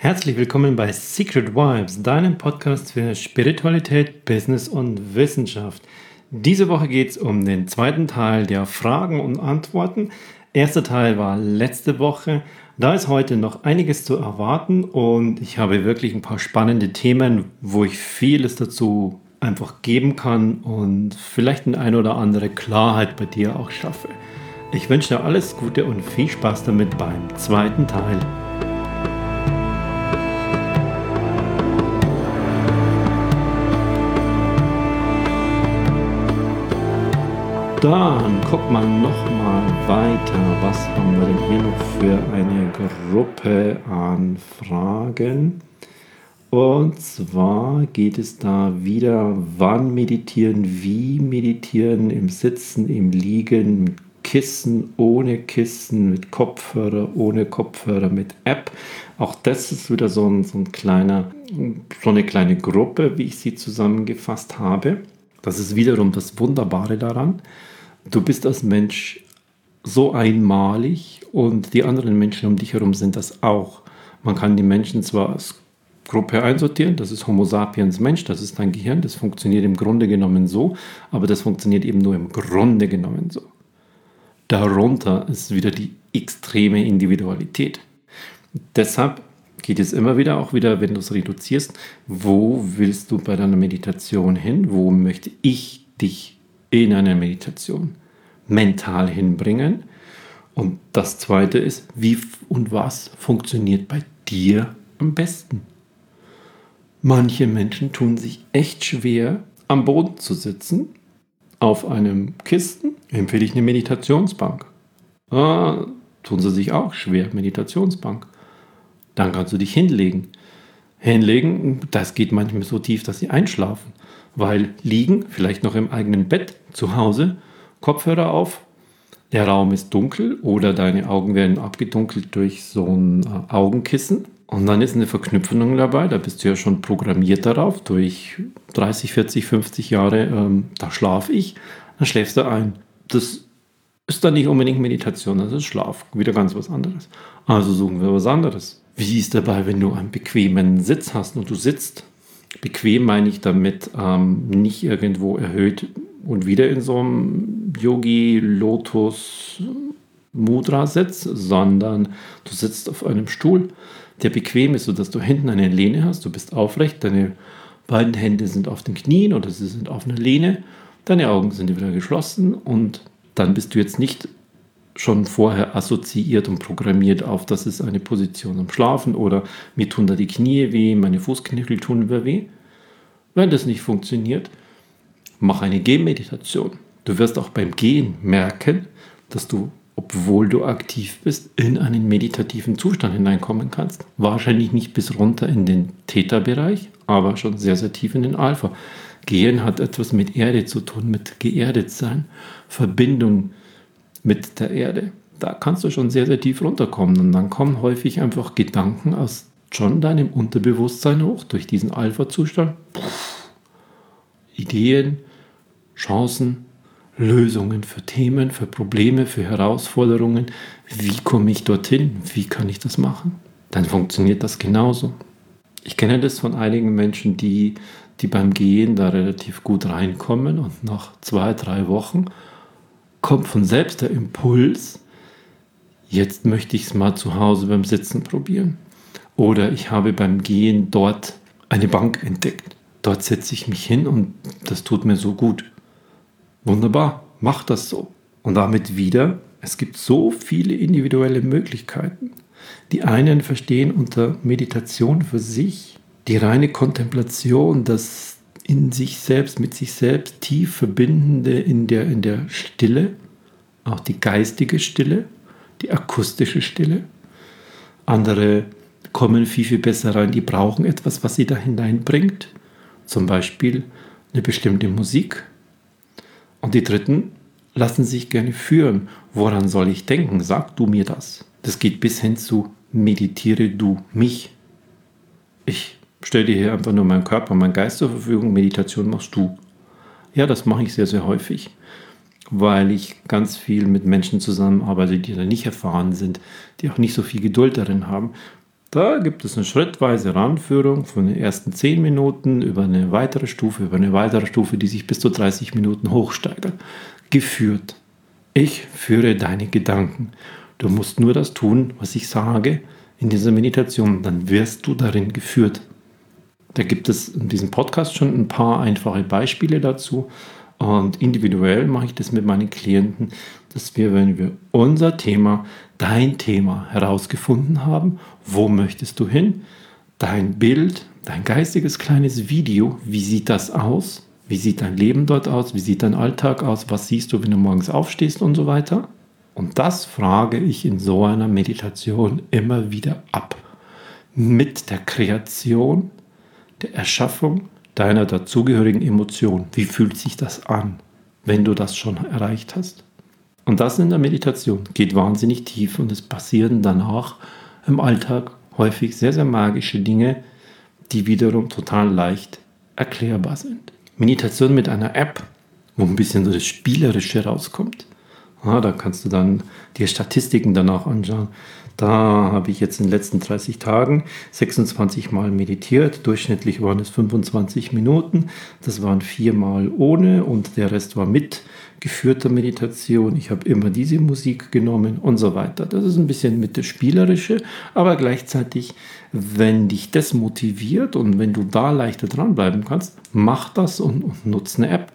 Herzlich willkommen bei Secret Vibes, deinem Podcast für Spiritualität, Business und Wissenschaft. Diese Woche geht es um den zweiten Teil der Fragen und Antworten. Erster Teil war letzte Woche. Da ist heute noch einiges zu erwarten und ich habe wirklich ein paar spannende Themen, wo ich vieles dazu einfach geben kann und vielleicht eine ein oder andere Klarheit bei dir auch schaffe. Ich wünsche dir alles Gute und viel Spaß damit beim zweiten Teil. Dann guck mal noch mal weiter. Was haben wir denn hier noch für eine Gruppe an Fragen? Und zwar geht es da wieder, wann meditieren, wie meditieren, im Sitzen, im Liegen, mit Kissen, ohne Kissen, mit Kopfhörer, ohne Kopfhörer, mit App. Auch das ist wieder so ein, so ein kleiner, so eine kleine Gruppe, wie ich sie zusammengefasst habe. Das ist wiederum das Wunderbare daran. Du bist als Mensch so einmalig und die anderen Menschen um dich herum sind das auch. Man kann die Menschen zwar als Gruppe einsortieren, das ist Homo sapiens Mensch, das ist dein Gehirn, das funktioniert im Grunde genommen so, aber das funktioniert eben nur im Grunde genommen so. Darunter ist wieder die extreme Individualität. Deshalb geht es immer wieder auch wieder, wenn du es reduzierst, wo willst du bei deiner Meditation hin? Wo möchte ich dich in einer Meditation mental hinbringen? Und das zweite ist, wie und was funktioniert bei dir am besten? Manche Menschen tun sich echt schwer, am Boden zu sitzen. Auf einem Kisten empfehle ich eine Meditationsbank. Ah, tun sie sich auch schwer, Meditationsbank. Dann kannst du dich hinlegen. Hinlegen, das geht manchmal so tief, dass sie einschlafen. Weil liegen, vielleicht noch im eigenen Bett zu Hause, Kopfhörer auf, der Raum ist dunkel oder deine Augen werden abgedunkelt durch so ein äh, Augenkissen. Und dann ist eine Verknüpfung dabei, da bist du ja schon programmiert darauf, durch 30, 40, 50 Jahre, ähm, da schlafe ich, dann schläfst du ein. Das ist dann nicht unbedingt Meditation, das ist Schlaf, wieder ganz was anderes. Also suchen wir was anderes. Wie ist dabei, wenn du einen bequemen Sitz hast und du sitzt? Bequem meine ich damit ähm, nicht irgendwo erhöht und wieder in so einem Yogi Lotus Mudra sitzt, sondern du sitzt auf einem Stuhl, der bequem ist, sodass du hinten eine Lehne hast, du bist aufrecht, deine beiden Hände sind auf den Knien oder sie sind auf einer Lehne, deine Augen sind wieder geschlossen und dann bist du jetzt nicht schon vorher assoziiert und programmiert auf, das ist eine Position am Schlafen oder mir tun da die Knie weh, meine Fußknöchel tun mir weh. Wenn das nicht funktioniert, mach eine Gehmeditation. Du wirst auch beim Gehen merken, dass du, obwohl du aktiv bist, in einen meditativen Zustand hineinkommen kannst. Wahrscheinlich nicht bis runter in den Theta-Bereich, aber schon sehr, sehr tief in den Alpha. Gehen hat etwas mit Erde zu tun, mit geerdet sein, Verbindung mit der Erde. Da kannst du schon sehr, sehr tief runterkommen und dann kommen häufig einfach Gedanken aus schon deinem Unterbewusstsein hoch durch diesen Alpha-Zustand. Ideen, Chancen, Lösungen für Themen, für Probleme, für Herausforderungen. Wie komme ich dorthin? Wie kann ich das machen? Dann funktioniert das genauso. Ich kenne das von einigen Menschen, die, die beim Gehen da relativ gut reinkommen und nach zwei, drei Wochen kommt von selbst der Impuls, jetzt möchte ich es mal zu Hause beim Sitzen probieren. Oder ich habe beim Gehen dort eine Bank entdeckt. Dort setze ich mich hin und das tut mir so gut. Wunderbar, mach das so. Und damit wieder, es gibt so viele individuelle Möglichkeiten. Die einen verstehen unter Meditation für sich die reine Kontemplation, das in sich selbst, mit sich selbst tief verbindende in der, in der Stille, auch die geistige Stille, die akustische Stille. Andere kommen viel, viel besser rein, die brauchen etwas, was sie da hineinbringt, zum Beispiel eine bestimmte Musik. Und die Dritten lassen sich gerne führen. Woran soll ich denken? Sag du mir das. Das geht bis hin zu meditiere du mich. Ich stell dir hier einfach nur meinen Körper, meinen Geist zur Verfügung, Meditation machst du. Ja, das mache ich sehr, sehr häufig, weil ich ganz viel mit Menschen zusammenarbeite, die da nicht erfahren sind, die auch nicht so viel Geduld darin haben. Da gibt es eine schrittweise Ranführung von den ersten 10 Minuten über eine weitere Stufe, über eine weitere Stufe, die sich bis zu 30 Minuten hochsteigert. Geführt. Ich führe deine Gedanken. Du musst nur das tun, was ich sage in dieser Meditation, dann wirst du darin geführt. Da gibt es in diesem Podcast schon ein paar einfache Beispiele dazu. Und individuell mache ich das mit meinen Klienten, dass wir, wenn wir unser Thema, dein Thema herausgefunden haben, wo möchtest du hin, dein Bild, dein geistiges kleines Video, wie sieht das aus, wie sieht dein Leben dort aus, wie sieht dein Alltag aus, was siehst du, wenn du morgens aufstehst und so weiter. Und das frage ich in so einer Meditation immer wieder ab. Mit der Kreation, der Erschaffung deiner dazugehörigen Emotion. Wie fühlt sich das an, wenn du das schon erreicht hast? Und das in der Meditation geht wahnsinnig tief und es passieren danach im Alltag häufig sehr, sehr magische Dinge, die wiederum total leicht erklärbar sind. Meditation mit einer App, wo ein bisschen so das Spielerische rauskommt. Ja, da kannst du dann dir Statistiken danach anschauen. Da habe ich jetzt in den letzten 30 Tagen 26 Mal meditiert. Durchschnittlich waren es 25 Minuten. Das waren viermal ohne und der Rest war mit geführter Meditation. Ich habe immer diese Musik genommen und so weiter. Das ist ein bisschen mit der Spielerische, aber gleichzeitig, wenn dich das motiviert und wenn du da leichter dranbleiben kannst, mach das und, und nutze eine App.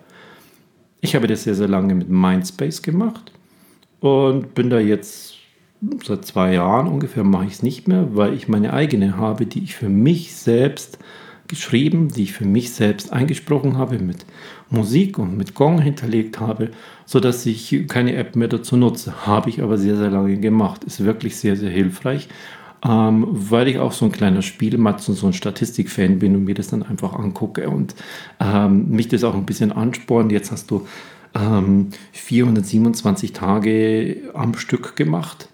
Ich habe das sehr, sehr lange mit Mindspace gemacht und bin da jetzt seit zwei Jahren ungefähr mache ich es nicht mehr, weil ich meine eigene habe, die ich für mich selbst geschrieben, die ich für mich selbst eingesprochen habe, mit Musik und mit Gong hinterlegt habe, sodass ich keine App mehr dazu nutze. Habe ich aber sehr, sehr lange gemacht. Ist wirklich sehr, sehr hilfreich, ähm, weil ich auch so ein kleiner Spielmatz und so ein Statistikfan bin und mir das dann einfach angucke und ähm, mich das auch ein bisschen anspornt. Jetzt hast du ähm, 427 Tage am Stück gemacht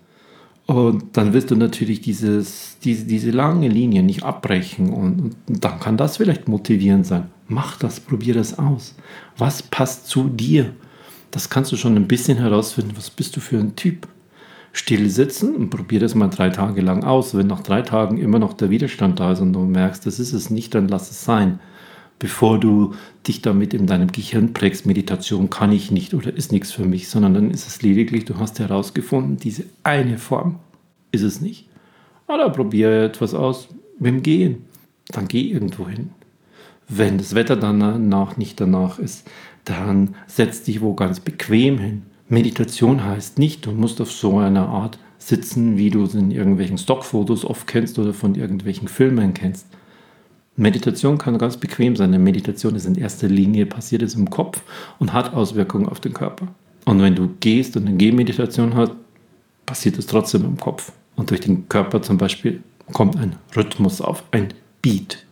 und dann wirst du natürlich dieses, diese, diese lange Linie nicht abbrechen und, und dann kann das vielleicht motivierend sein. Mach das, probier das aus. Was passt zu dir? Das kannst du schon ein bisschen herausfinden. Was bist du für ein Typ? Still sitzen und probier das mal drei Tage lang aus. Wenn nach drei Tagen immer noch der Widerstand da ist und du merkst, das ist es nicht, dann lass es sein. Bevor du dich damit in deinem Gehirn prägst, Meditation kann ich nicht oder ist nichts für mich, sondern dann ist es lediglich, du hast herausgefunden, diese eine Form ist es nicht. Oder probiere etwas aus mit dem Gehen. Dann geh irgendwo hin. Wenn das Wetter danach nicht danach ist, dann setz dich wo ganz bequem hin. Meditation heißt nicht, du musst auf so einer Art sitzen, wie du es in irgendwelchen Stockfotos oft kennst oder von irgendwelchen Filmen kennst. Meditation kann ganz bequem sein, denn Meditation ist in erster Linie passiert es im Kopf und hat Auswirkungen auf den Körper. Und wenn du gehst und eine Gehmeditation hast, passiert es trotzdem im Kopf. Und durch den Körper zum Beispiel kommt ein Rhythmus auf, ein Beat,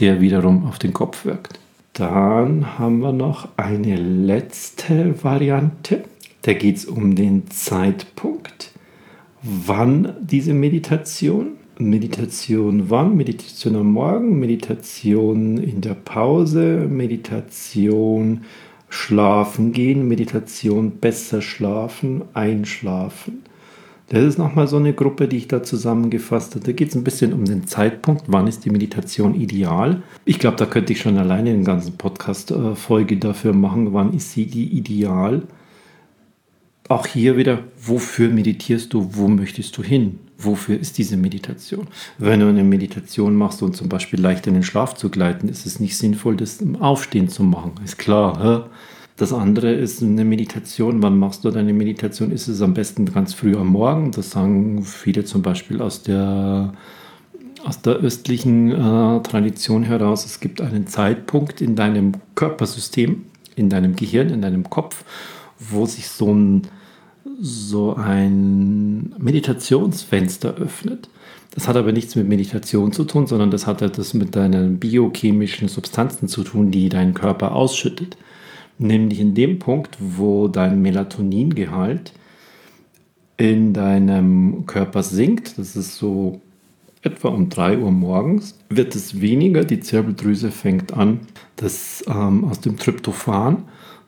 der wiederum auf den Kopf wirkt. Dann haben wir noch eine letzte Variante. Da geht es um den Zeitpunkt. Wann diese Meditation Meditation wann? Meditation am Morgen, Meditation in der Pause, Meditation schlafen gehen, Meditation besser schlafen, einschlafen. Das ist nochmal so eine Gruppe, die ich da zusammengefasst habe. Da geht es ein bisschen um den Zeitpunkt, wann ist die Meditation ideal. Ich glaube, da könnte ich schon alleine eine ganze Podcast-Folge dafür machen, wann ist sie die ideal. Auch hier wieder, wofür meditierst du, wo möchtest du hin? Wofür ist diese Meditation? Wenn du eine Meditation machst und zum Beispiel leicht in den Schlaf zu gleiten, ist es nicht sinnvoll, das im Aufstehen zu machen. Ist klar. Hä? Das andere ist eine Meditation. Wann machst du deine Meditation? Ist es am besten ganz früh am Morgen? Das sagen viele zum Beispiel aus der, aus der östlichen äh, Tradition heraus. Es gibt einen Zeitpunkt in deinem Körpersystem, in deinem Gehirn, in deinem Kopf, wo sich so ein so ein Meditationsfenster öffnet. Das hat aber nichts mit Meditation zu tun, sondern das hat etwas mit deinen biochemischen Substanzen zu tun, die dein Körper ausschüttet. Nämlich in dem Punkt, wo dein Melatoningehalt in deinem Körper sinkt, das ist so etwa um 3 Uhr morgens, wird es weniger, die Zirbeldrüse fängt an, das ähm, aus dem Tryptophan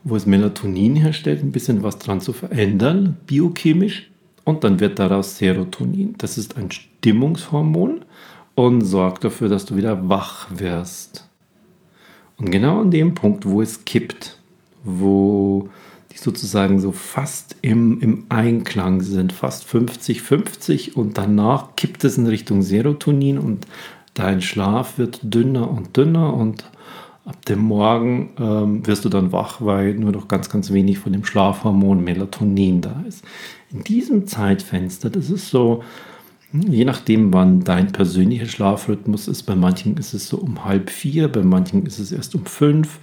wo es Melatonin herstellt, ein bisschen was dran zu verändern, biochemisch. und dann wird daraus Serotonin. Das ist ein Stimmungshormon und sorgt dafür, dass du wieder wach wirst. Und genau an dem Punkt, wo es kippt, wo die sozusagen so fast im, im Einklang sind, fast 50-50 und danach kippt es in Richtung Serotonin und dein Schlaf wird dünner und dünner und ab dem Morgen ähm, wirst du dann wach, weil nur noch ganz, ganz wenig von dem Schlafhormon Melatonin da ist. In diesem Zeitfenster, das ist so, hm, je nachdem, wann dein persönlicher Schlafrhythmus ist, bei manchen ist es so um halb vier, bei manchen ist es erst um fünf.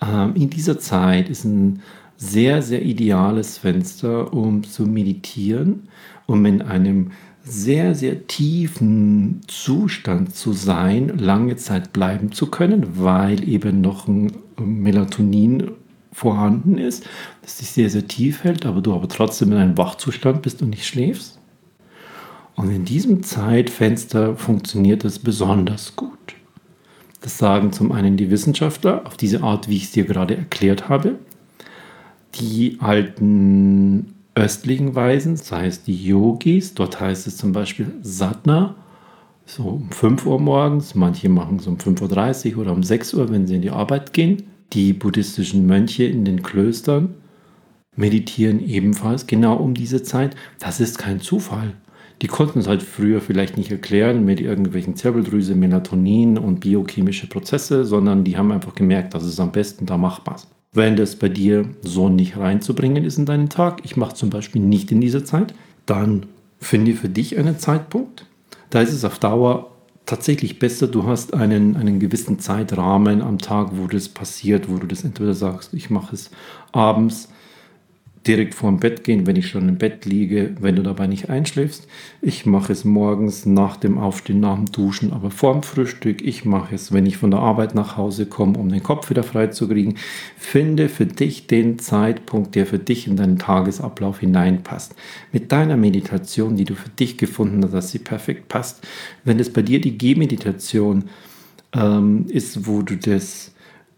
Ähm, in dieser Zeit ist ein sehr, sehr ideales Fenster, um zu meditieren, um in einem sehr, sehr tiefen Zustand zu sein, lange Zeit bleiben zu können, weil eben noch ein Melatonin vorhanden ist, das dich sehr, sehr tief hält, aber du aber trotzdem in einem Wachzustand bist und nicht schläfst. Und in diesem Zeitfenster funktioniert es besonders gut. Das sagen zum einen die Wissenschaftler auf diese Art, wie ich es dir gerade erklärt habe. Die alten östlichen Weisen, das heißt die Yogis, dort heißt es zum Beispiel Satna, so um 5 Uhr morgens, manche machen es um 5.30 Uhr oder um 6 Uhr, wenn sie in die Arbeit gehen. Die buddhistischen Mönche in den Klöstern meditieren ebenfalls genau um diese Zeit. Das ist kein Zufall. Die konnten es halt früher vielleicht nicht erklären mit irgendwelchen Zirbeldrüse, Melatonin und biochemische Prozesse, sondern die haben einfach gemerkt, dass es am besten da machbar ist wenn das bei dir so nicht reinzubringen ist in deinen Tag, ich mache zum Beispiel nicht in dieser Zeit, dann finde für dich einen Zeitpunkt. Da ist es auf Dauer tatsächlich besser, du hast einen, einen gewissen Zeitrahmen am Tag, wo das passiert, wo du das entweder sagst, ich mache es abends direkt vor dem Bett gehen, wenn ich schon im Bett liege, wenn du dabei nicht einschläfst. Ich mache es morgens nach dem Aufstehen, nach dem Duschen, aber vor dem Frühstück. Ich mache es, wenn ich von der Arbeit nach Hause komme, um den Kopf wieder frei zu kriegen. Finde für dich den Zeitpunkt, der für dich in deinen Tagesablauf hineinpasst. Mit deiner Meditation, die du für dich gefunden hast, dass sie perfekt passt. Wenn es bei dir die Gehmeditation ähm, ist, wo du das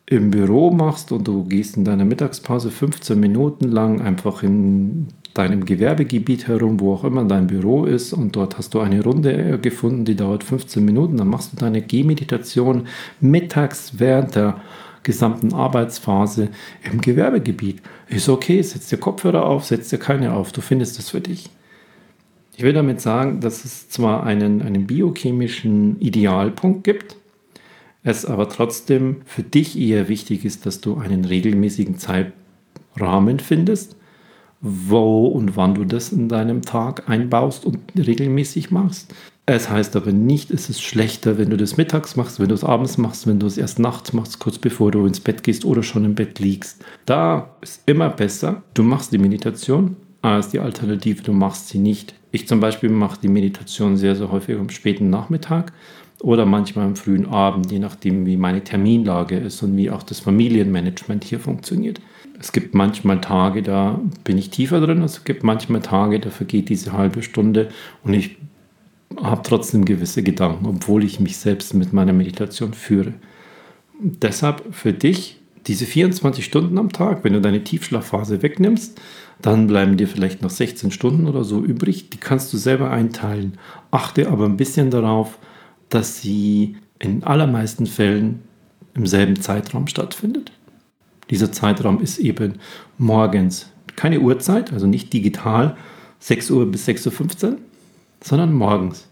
im Büro machst und du gehst in deiner Mittagspause 15 Minuten lang einfach in deinem Gewerbegebiet herum, wo auch immer dein Büro ist und dort hast du eine Runde gefunden, die dauert 15 Minuten, dann machst du deine Gehmeditation mittags während der gesamten Arbeitsphase im Gewerbegebiet. Ist okay, setz dir Kopfhörer auf, setz dir keine auf, du findest es für dich. Ich will damit sagen, dass es zwar einen, einen biochemischen Idealpunkt gibt, es aber trotzdem für dich eher wichtig ist, dass du einen regelmäßigen Zeitrahmen findest, wo und wann du das in deinem Tag einbaust und regelmäßig machst. Es heißt aber nicht, es ist schlechter, wenn du das mittags machst, wenn du es abends machst, wenn du es erst nachts machst, kurz bevor du ins Bett gehst oder schon im Bett liegst. Da ist immer besser, du machst die Meditation als die Alternative, du machst sie nicht. Ich zum Beispiel mache die Meditation sehr, sehr häufig am späten Nachmittag, oder manchmal am frühen Abend, je nachdem, wie meine Terminlage ist und wie auch das Familienmanagement hier funktioniert. Es gibt manchmal Tage, da bin ich tiefer drin, es gibt manchmal Tage, da vergeht diese halbe Stunde und ich habe trotzdem gewisse Gedanken, obwohl ich mich selbst mit meiner Meditation führe. Und deshalb für dich diese 24 Stunden am Tag, wenn du deine Tiefschlafphase wegnimmst, dann bleiben dir vielleicht noch 16 Stunden oder so übrig. Die kannst du selber einteilen. Achte aber ein bisschen darauf, dass sie in allermeisten Fällen im selben Zeitraum stattfindet. Dieser Zeitraum ist eben morgens keine Uhrzeit, also nicht digital 6 Uhr bis 6.15 Uhr, sondern morgens.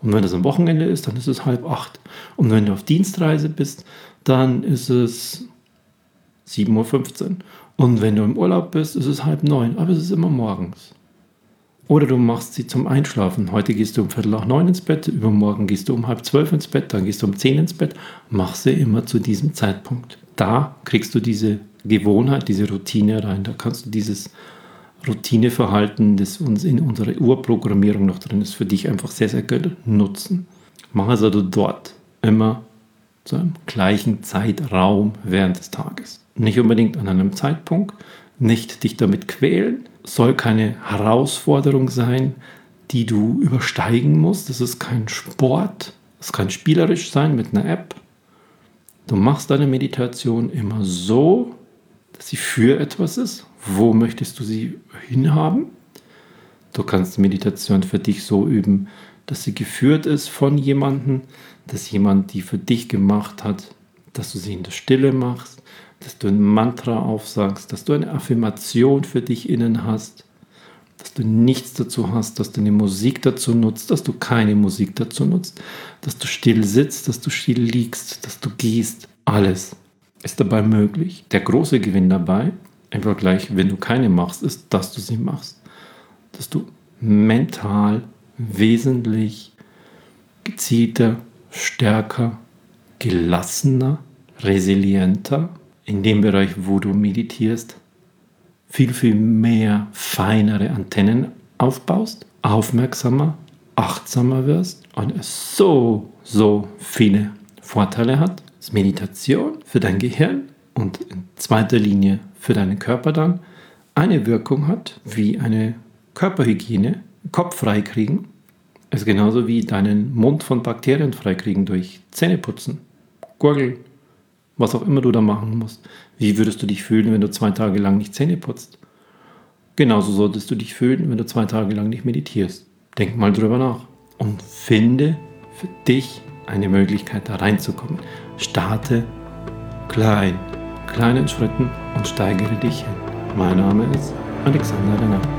Und wenn das am Wochenende ist, dann ist es halb acht. Und wenn du auf Dienstreise bist, dann ist es 7.15 Uhr. Und wenn du im Urlaub bist, ist es halb neun, aber es ist immer morgens. Oder du machst sie zum Einschlafen. Heute gehst du um Viertel nach neun ins Bett, übermorgen gehst du um halb zwölf ins Bett, dann gehst du um zehn ins Bett. Mach sie immer zu diesem Zeitpunkt. Da kriegst du diese Gewohnheit, diese Routine rein. Da kannst du dieses Routineverhalten, das uns in unserer Urprogrammierung noch drin ist, für dich einfach sehr, sehr gut nutzen. Mach es also dort immer zu einem gleichen Zeitraum während des Tages. Nicht unbedingt an einem Zeitpunkt, nicht dich damit quälen, soll keine Herausforderung sein, die du übersteigen musst. Das ist kein Sport, es kann spielerisch sein mit einer App. Du machst deine Meditation immer so, dass sie für etwas ist. Wo möchtest du sie hinhaben? Du kannst Meditation für dich so üben, dass sie geführt ist von jemandem, dass jemand die für dich gemacht hat, dass du sie in der Stille machst, dass du ein Mantra aufsagst, dass du eine Affirmation für dich innen hast, dass du nichts dazu hast, dass du eine Musik dazu nutzt, dass du keine Musik dazu nutzt, dass du still sitzt, dass du still liegst, dass du gehst. Alles ist dabei möglich. Der große Gewinn dabei, im Vergleich, wenn du keine machst, ist, dass du sie machst. Dass du mental wesentlich gezielter, stärker, gelassener, resilienter in dem Bereich, wo du meditierst, viel, viel mehr feinere Antennen aufbaust, aufmerksamer, achtsamer wirst und es so, so viele Vorteile hat. Das Meditation für dein Gehirn und in zweiter Linie für deinen Körper dann eine Wirkung hat wie eine Körperhygiene, Kopf freikriegen, ist genauso wie deinen Mund von Bakterien freikriegen durch Zähneputzen, Gurgeln, was auch immer du da machen musst. Wie würdest du dich fühlen, wenn du zwei Tage lang nicht Zähne putzt? Genauso solltest du dich fühlen, wenn du zwei Tage lang nicht meditierst. Denk mal drüber nach und finde für dich eine Möglichkeit, da reinzukommen. Starte klein, kleinen Schritten und steigere dich hin. Mein Name ist Alexander Renner.